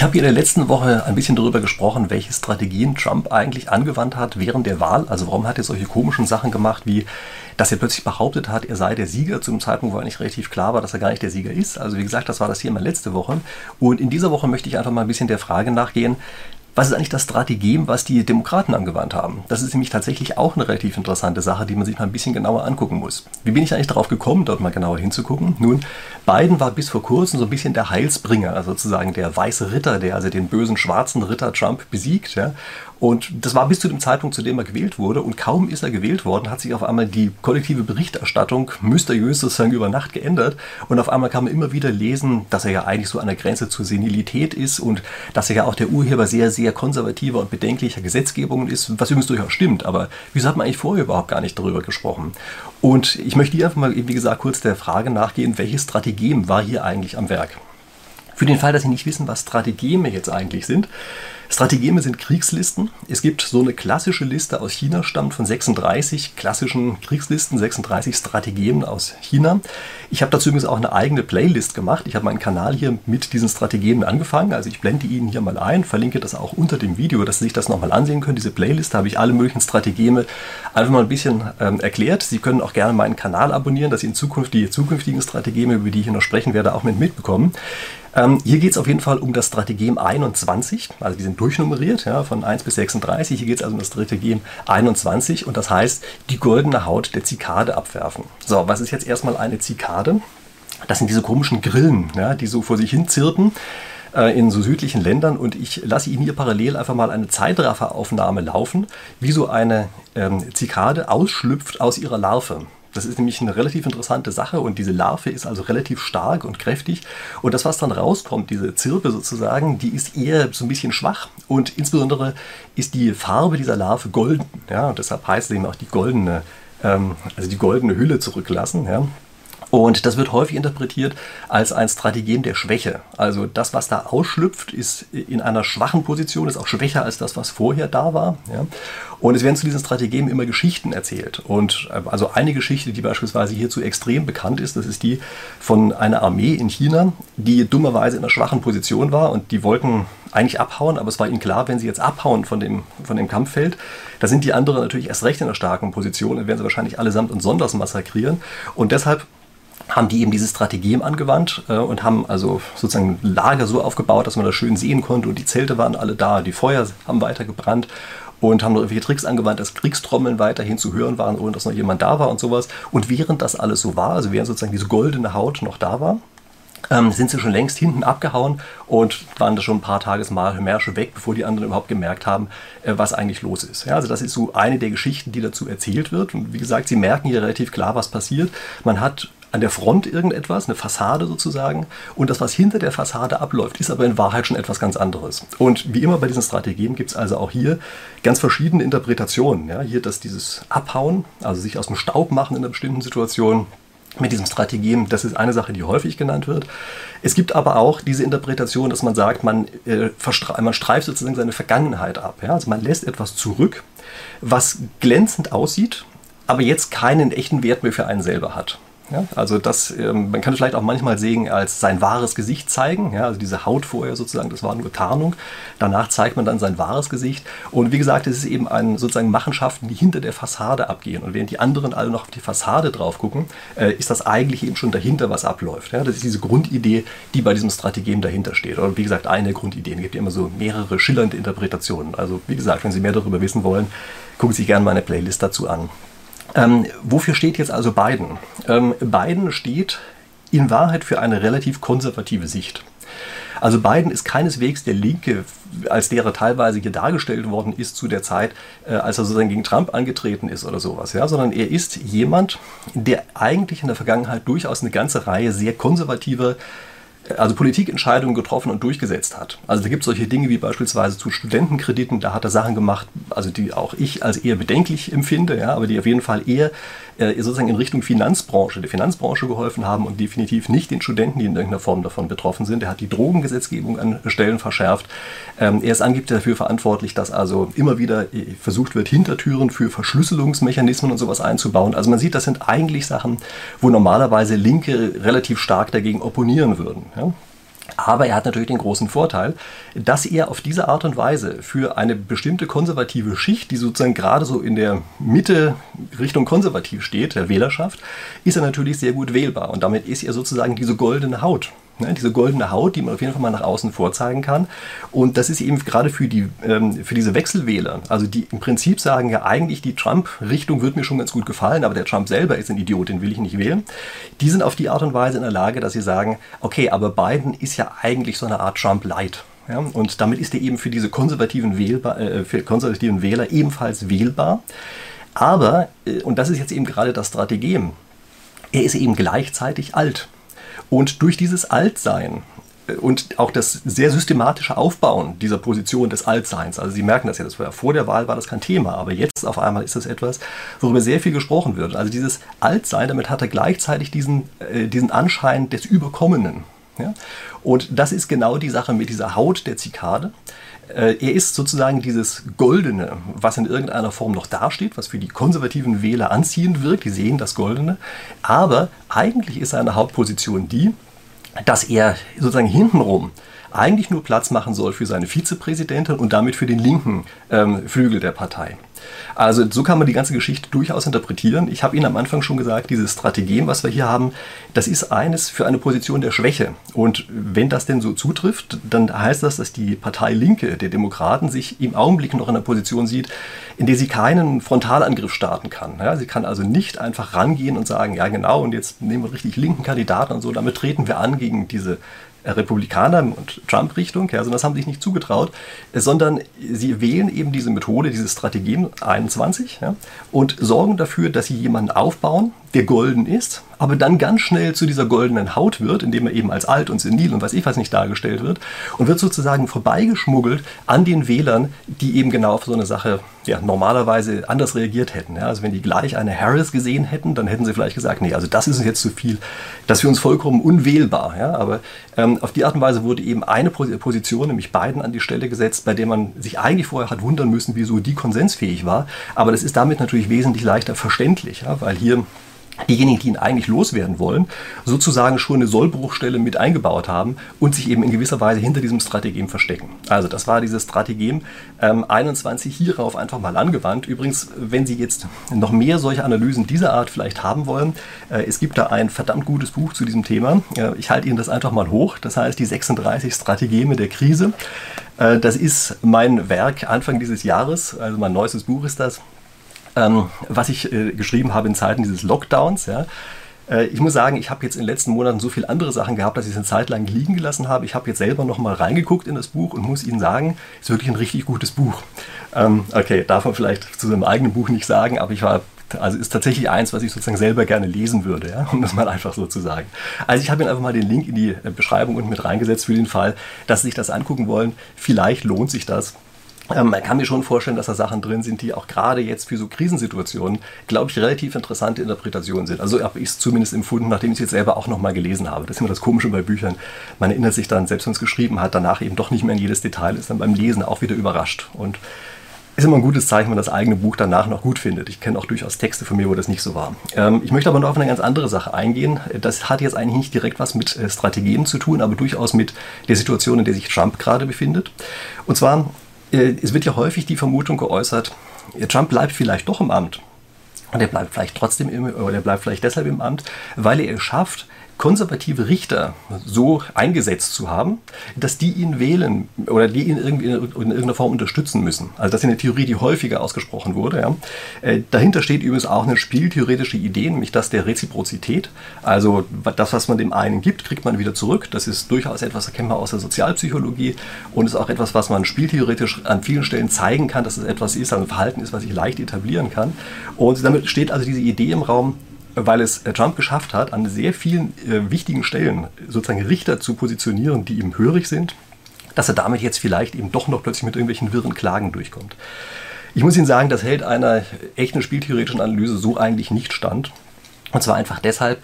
Ich habe hier in der letzten Woche ein bisschen darüber gesprochen, welche Strategien Trump eigentlich angewandt hat während der Wahl. Also warum hat er solche komischen Sachen gemacht, wie dass er plötzlich behauptet hat, er sei der Sieger zu einem Zeitpunkt, wo eigentlich relativ klar war, dass er gar nicht der Sieger ist. Also wie gesagt, das war das hier immer letzte Woche. Und in dieser Woche möchte ich einfach mal ein bisschen der Frage nachgehen, was ist eigentlich das Strategem, was die Demokraten angewandt haben? Das ist nämlich tatsächlich auch eine relativ interessante Sache, die man sich mal ein bisschen genauer angucken muss. Wie bin ich eigentlich darauf gekommen, dort mal genauer hinzugucken? Nun, Biden war bis vor kurzem so ein bisschen der Heilsbringer, also sozusagen der weiße Ritter, der also den bösen schwarzen Ritter Trump besiegt. Ja? Und das war bis zu dem Zeitpunkt, zu dem er gewählt wurde. Und kaum ist er gewählt worden, hat sich auf einmal die kollektive Berichterstattung mysteriös sozusagen über Nacht geändert. Und auf einmal kann man immer wieder lesen, dass er ja eigentlich so an der Grenze zur Senilität ist und dass er ja auch der Urheber sehr, sehr konservativer und bedenklicher Gesetzgebungen ist, was übrigens durchaus stimmt. Aber wieso hat man eigentlich vorher überhaupt gar nicht darüber gesprochen? Und ich möchte hier einfach mal, wie gesagt, kurz der Frage nachgehen, welches Strategem war hier eigentlich am Werk? Für den Fall, dass Sie nicht wissen, was Strategeme jetzt eigentlich sind, Strategeme sind Kriegslisten. Es gibt so eine klassische Liste aus China, stammt von 36 klassischen Kriegslisten, 36 Strategeme aus China. Ich habe dazu übrigens auch eine eigene Playlist gemacht. Ich habe meinen Kanal hier mit diesen Strategien angefangen. Also ich blende Ihnen hier mal ein, verlinke das auch unter dem Video, dass Sie sich das nochmal ansehen können. Diese Playlist habe ich alle möglichen Strategeme einfach mal ein bisschen ähm, erklärt. Sie können auch gerne meinen Kanal abonnieren, dass Sie in Zukunft die zukünftigen Strategeme, über die ich hier noch sprechen werde, auch mit mitbekommen. Ähm, hier geht es auf jeden Fall um das Strategem 21, also die sind durchnummeriert, ja, von 1 bis 36. Hier geht es also um das Strategem 21 und das heißt, die goldene Haut der Zikade abwerfen. So, was ist jetzt erstmal eine Zikade? Das sind diese komischen Grillen, ja, die so vor sich hin zirpen äh, in so südlichen Ländern und ich lasse Ihnen hier parallel einfach mal eine Zeitrafferaufnahme laufen, wie so eine ähm, Zikade ausschlüpft aus ihrer Larve. Das ist nämlich eine relativ interessante Sache und diese Larve ist also relativ stark und kräftig. Und das, was dann rauskommt, diese Zirpe sozusagen, die ist eher so ein bisschen schwach und insbesondere ist die Farbe dieser Larve golden. Ja, und deshalb heißt es eben auch die goldene, ähm, also die goldene Hülle zurücklassen. Ja. Und das wird häufig interpretiert als ein Strategem der Schwäche. Also das, was da ausschlüpft, ist in einer schwachen Position, ist auch schwächer als das, was vorher da war. Ja. Und es werden zu diesen Strategien immer Geschichten erzählt. Und äh, also eine Geschichte, die beispielsweise hierzu extrem bekannt ist, das ist die von einer Armee in China, die dummerweise in einer schwachen Position war und die wollten eigentlich abhauen, aber es war ihnen klar, wenn sie jetzt abhauen von dem, von dem Kampffeld, da sind die anderen natürlich erst recht in einer starken Position und werden sie wahrscheinlich allesamt und sonders massakrieren. Und deshalb haben die eben diese Strategien angewandt äh, und haben also sozusagen Lager so aufgebaut, dass man das schön sehen konnte und die Zelte waren alle da, die Feuer haben weiter gebrannt und haben noch irgendwelche Tricks angewandt, dass Kriegstrommeln weiterhin zu hören waren, ohne dass noch jemand da war und sowas. Und während das alles so war, also während sozusagen diese goldene Haut noch da war, ähm, sind sie schon längst hinten abgehauen und waren da schon ein paar Tagesmärsche weg, bevor die anderen überhaupt gemerkt haben, äh, was eigentlich los ist. Ja, also das ist so eine der Geschichten, die dazu erzählt wird. Und wie gesagt, sie merken hier relativ klar, was passiert. Man hat an der Front irgendetwas, eine Fassade sozusagen. Und das, was hinter der Fassade abläuft, ist aber in Wahrheit schon etwas ganz anderes. Und wie immer bei diesen Strategien gibt es also auch hier ganz verschiedene Interpretationen. Ja, hier das dieses Abhauen, also sich aus dem Staub machen in einer bestimmten Situation, mit diesem Strategien, das ist eine Sache, die häufig genannt wird. Es gibt aber auch diese Interpretation, dass man sagt, man, äh, man streift sozusagen seine Vergangenheit ab. Ja? Also man lässt etwas zurück, was glänzend aussieht, aber jetzt keinen echten Wert mehr für einen selber hat. Ja, also das, ähm, man kann vielleicht auch manchmal sehen als sein wahres Gesicht zeigen. Ja, also diese Haut vorher sozusagen, das war nur Tarnung. Danach zeigt man dann sein wahres Gesicht. Und wie gesagt, es ist eben ein, sozusagen Machenschaften, die hinter der Fassade abgehen. Und während die anderen alle noch auf die Fassade drauf gucken, äh, ist das eigentlich eben schon dahinter, was abläuft. Ja, das ist diese Grundidee, die bei diesem Strategem dahinter steht. Oder wie gesagt, eine der Grundideen. Es gibt ja immer so mehrere schillernde Interpretationen. Also wie gesagt, wenn Sie mehr darüber wissen wollen, gucken Sie sich gerne meine Playlist dazu an. Ähm, wofür steht jetzt also Biden? Ähm, Biden steht in Wahrheit für eine relativ konservative Sicht. Also Biden ist keineswegs der Linke, als der er teilweise hier dargestellt worden ist zu der Zeit, äh, als er sozusagen gegen Trump angetreten ist oder sowas, ja, sondern er ist jemand, der eigentlich in der Vergangenheit durchaus eine ganze Reihe sehr konservativer also Politikentscheidungen getroffen und durchgesetzt hat. Also da gibt es solche Dinge wie beispielsweise zu Studentenkrediten, da hat er Sachen gemacht, also die auch ich als eher bedenklich empfinde, ja, aber die auf jeden Fall eher äh, sozusagen in Richtung Finanzbranche, der Finanzbranche geholfen haben und definitiv nicht den Studenten, die in irgendeiner Form davon betroffen sind. Er hat die Drogengesetzgebung an Stellen verschärft. Ähm, er ist angeblich dafür verantwortlich, dass also immer wieder äh, versucht wird, Hintertüren für Verschlüsselungsmechanismen und sowas einzubauen. Also man sieht, das sind eigentlich Sachen, wo normalerweise Linke relativ stark dagegen opponieren würden. Ja? Aber er hat natürlich den großen Vorteil, dass er auf diese Art und Weise für eine bestimmte konservative Schicht, die sozusagen gerade so in der Mitte Richtung konservativ steht, der Wählerschaft, ist er natürlich sehr gut wählbar. Und damit ist er sozusagen diese goldene Haut. Ne, diese goldene Haut, die man auf jeden Fall mal nach außen vorzeigen kann. Und das ist eben gerade für, die, ähm, für diese Wechselwähler, also die im Prinzip sagen, ja eigentlich die Trump-Richtung wird mir schon ganz gut gefallen, aber der Trump selber ist ein Idiot, den will ich nicht wählen. Die sind auf die Art und Weise in der Lage, dass sie sagen, okay, aber Biden ist ja eigentlich so eine Art Trump-Light. Ja, und damit ist er eben für diese konservativen, Wählbar, äh, für konservativen Wähler ebenfalls wählbar. Aber, äh, und das ist jetzt eben gerade das Strategem, er ist eben gleichzeitig alt. Und durch dieses Altsein äh, und auch das sehr systematische Aufbauen dieser Position des Altseins. Also Sie merken das ja, das war vor der Wahl war das kein Thema, aber jetzt auf einmal ist das etwas, worüber sehr viel gesprochen wird. Also dieses Altsein, damit hat er gleichzeitig diesen, äh, diesen Anschein des Überkommenen. Ja? Und das ist genau die Sache mit dieser Haut der Zikade. Äh, er ist sozusagen dieses Goldene, was in irgendeiner Form noch dasteht, was für die konservativen Wähler anziehend wirkt. Die sehen das Goldene. Aber eigentlich ist seine Hauptposition die, dass er sozusagen hintenrum eigentlich nur Platz machen soll für seine Vizepräsidentin und damit für den linken ähm, Flügel der Partei. Also so kann man die ganze Geschichte durchaus interpretieren. Ich habe Ihnen am Anfang schon gesagt, dieses Strategem, was wir hier haben, das ist eines für eine Position der Schwäche. Und wenn das denn so zutrifft, dann heißt das, dass die Partei Linke der Demokraten sich im Augenblick noch in einer Position sieht, in der sie keinen Frontalangriff starten kann. Ja, sie kann also nicht einfach rangehen und sagen, ja genau, und jetzt nehmen wir richtig linken Kandidaten und so, damit treten wir an gegen diese Republikaner und Trump-Richtung, ja, also das haben sie sich nicht zugetraut, sondern sie wählen eben diese Methode, diese Strategie 21 ja, und sorgen dafür, dass sie jemanden aufbauen, der golden ist, aber dann ganz schnell zu dieser goldenen Haut wird, indem er eben als alt und senil und weiß ich was nicht dargestellt wird und wird sozusagen vorbeigeschmuggelt an den Wählern, die eben genau auf so eine Sache ja, normalerweise anders reagiert hätten. Ja, also wenn die gleich eine Harris gesehen hätten, dann hätten sie vielleicht gesagt, nee, also das ist jetzt zu viel, das für uns vollkommen unwählbar. Ja, aber ähm, auf die Art und Weise wurde eben eine Position, nämlich Biden, an die Stelle gesetzt, bei der man sich eigentlich vorher hat wundern müssen, wieso die konsensfähig war. Aber das ist damit natürlich wesentlich leichter verständlich, ja, weil hier diejenigen, die ihn eigentlich loswerden wollen, sozusagen schon eine Sollbruchstelle mit eingebaut haben und sich eben in gewisser Weise hinter diesem Strategem verstecken. Also das war dieses Strategem ähm, 21 hierauf einfach mal angewandt. Übrigens, wenn Sie jetzt noch mehr solche Analysen dieser Art vielleicht haben wollen, äh, es gibt da ein verdammt gutes Buch zu diesem Thema. Äh, ich halte Ihnen das einfach mal hoch. Das heißt die 36 Strategeme der Krise. Äh, das ist mein Werk Anfang dieses Jahres, also mein neuestes Buch ist das ähm, was ich äh, geschrieben habe in Zeiten dieses Lockdowns. Ja. Äh, ich muss sagen, ich habe jetzt in den letzten Monaten so viele andere Sachen gehabt, dass ich es eine Zeit lang liegen gelassen habe. Ich habe jetzt selber noch mal reingeguckt in das Buch und muss Ihnen sagen, es ist wirklich ein richtig gutes Buch. Ähm, okay, darf man vielleicht zu seinem eigenen Buch nicht sagen, aber ich war also ist tatsächlich eins, was ich sozusagen selber gerne lesen würde, ja? um das mal einfach so zu sagen. Also ich habe Ihnen einfach mal den Link in die äh, Beschreibung unten mit reingesetzt für den Fall, dass Sie sich das angucken wollen. Vielleicht lohnt sich das. Ähm, man kann mir schon vorstellen, dass da Sachen drin sind, die auch gerade jetzt für so Krisensituationen, glaube ich, relativ interessante Interpretationen sind. Also habe ich es zumindest empfunden, nachdem ich es jetzt selber auch nochmal gelesen habe. Das ist immer das Komische bei Büchern. Man erinnert sich dann, selbst wenn es geschrieben hat, danach eben doch nicht mehr an jedes Detail, ist dann beim Lesen auch wieder überrascht. Und ist immer ein gutes Zeichen, wenn man das eigene Buch danach noch gut findet. Ich kenne auch durchaus Texte von mir, wo das nicht so war. Ähm, ich möchte aber noch auf eine ganz andere Sache eingehen. Das hat jetzt eigentlich nicht direkt was mit äh, Strategien zu tun, aber durchaus mit der Situation, in der sich Trump gerade befindet. Und zwar es wird ja häufig die Vermutung geäußert, Trump bleibt vielleicht doch im Amt. Und er bleibt vielleicht trotzdem im, oder er bleibt vielleicht deshalb im Amt, weil er es schafft, konservative Richter so eingesetzt zu haben, dass die ihn wählen oder die ihn irgendwie in irgendeiner Form unterstützen müssen. Also das ist eine Theorie, die häufiger ausgesprochen wurde. Ja. Äh, dahinter steht übrigens auch eine spieltheoretische Idee, nämlich das der Reziprozität. Also das, was man dem einen gibt, kriegt man wieder zurück. Das ist durchaus etwas, das kennt man aus der Sozialpsychologie und ist auch etwas, was man spieltheoretisch an vielen Stellen zeigen kann, dass es etwas ist, also ein Verhalten ist, was sich leicht etablieren kann. Und damit steht also diese Idee im Raum, weil es äh, Trump geschafft hat, an sehr vielen äh, wichtigen Stellen sozusagen Richter zu positionieren, die ihm hörig sind, dass er damit jetzt vielleicht eben doch noch plötzlich mit irgendwelchen wirren Klagen durchkommt. Ich muss Ihnen sagen, das hält einer echten spieltheoretischen Analyse so eigentlich nicht stand. Und zwar einfach deshalb,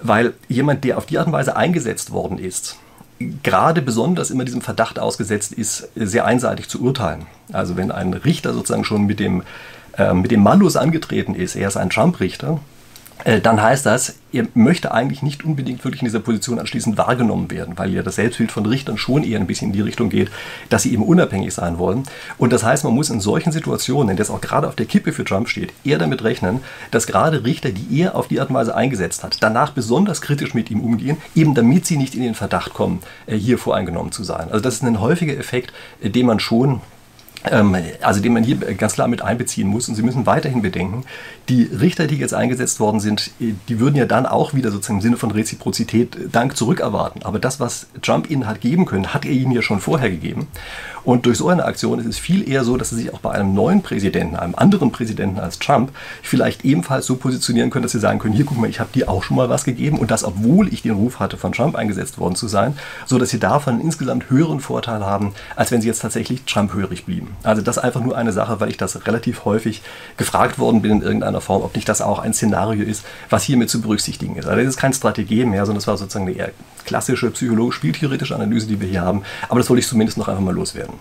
weil jemand, der auf die Art und Weise eingesetzt worden ist, gerade besonders immer diesem Verdacht ausgesetzt ist, sehr einseitig zu urteilen. Also wenn ein Richter sozusagen schon mit dem, äh, mit dem Malus angetreten ist, er ist ein Trump-Richter, dann heißt das, er möchte eigentlich nicht unbedingt wirklich in dieser Position anschließend wahrgenommen werden, weil ja das Selbstbild von Richtern schon eher ein bisschen in die Richtung geht, dass sie eben unabhängig sein wollen. Und das heißt, man muss in solchen Situationen, in der es auch gerade auf der Kippe für Trump steht, eher damit rechnen, dass gerade Richter, die er auf die Art und Weise eingesetzt hat, danach besonders kritisch mit ihm umgehen, eben damit sie nicht in den Verdacht kommen, äh, hier voreingenommen zu sein. Also das ist ein häufiger Effekt, äh, den man schon also den man hier ganz klar mit einbeziehen muss. Und Sie müssen weiterhin bedenken, die Richter, die jetzt eingesetzt worden sind, die würden ja dann auch wieder sozusagen im Sinne von Reziprozität Dank zurückerwarten. Aber das, was Trump ihnen hat geben können, hat er ihnen ja schon vorher gegeben. Und durch so eine Aktion ist es viel eher so, dass sie sich auch bei einem neuen Präsidenten, einem anderen Präsidenten als Trump, vielleicht ebenfalls so positionieren können, dass sie sagen können, hier guck mal, ich habe dir auch schon mal was gegeben und das, obwohl ich den Ruf hatte, von Trump eingesetzt worden zu sein, so dass sie davon insgesamt höheren Vorteil haben, als wenn sie jetzt tatsächlich Trump-hörig blieben. Also das ist einfach nur eine Sache, weil ich das relativ häufig gefragt worden bin in irgendeiner Form, ob nicht das auch ein Szenario ist, was hiermit zu berücksichtigen ist. Also das ist kein Strategie mehr, sondern das war sozusagen eine eher klassische psychologisch-spieltheoretische Analyse, die wir hier haben. Aber das wollte ich zumindest noch einfach mal loswerden.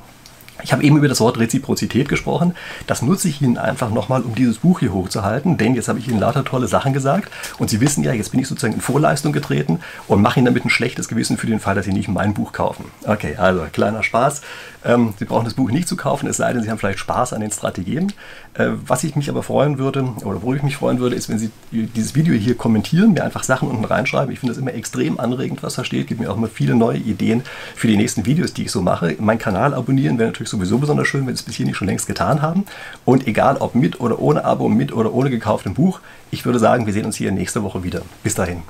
Ich habe eben über das Wort Reziprozität gesprochen. Das nutze ich Ihnen einfach nochmal, um dieses Buch hier hochzuhalten, denn jetzt habe ich Ihnen lauter tolle Sachen gesagt und Sie wissen ja, jetzt bin ich sozusagen in Vorleistung getreten und mache Ihnen damit ein schlechtes Gewissen für den Fall, dass Sie nicht mein Buch kaufen. Okay, also kleiner Spaß. Ähm, Sie brauchen das Buch nicht zu kaufen, es sei denn, Sie haben vielleicht Spaß an den Strategien. Äh, was ich mich aber freuen würde, oder wo ich mich freuen würde, ist, wenn Sie dieses Video hier kommentieren, mir einfach Sachen unten reinschreiben. Ich finde das immer extrem anregend, was da steht. Gibt mir auch immer viele neue Ideen für die nächsten Videos, die ich so mache. Mein Kanal abonnieren wäre natürlich sowieso besonders schön, wenn es bis hier nicht schon längst getan haben. Und egal ob mit oder ohne Abo, mit oder ohne gekauftem Buch, ich würde sagen, wir sehen uns hier nächste Woche wieder. Bis dahin.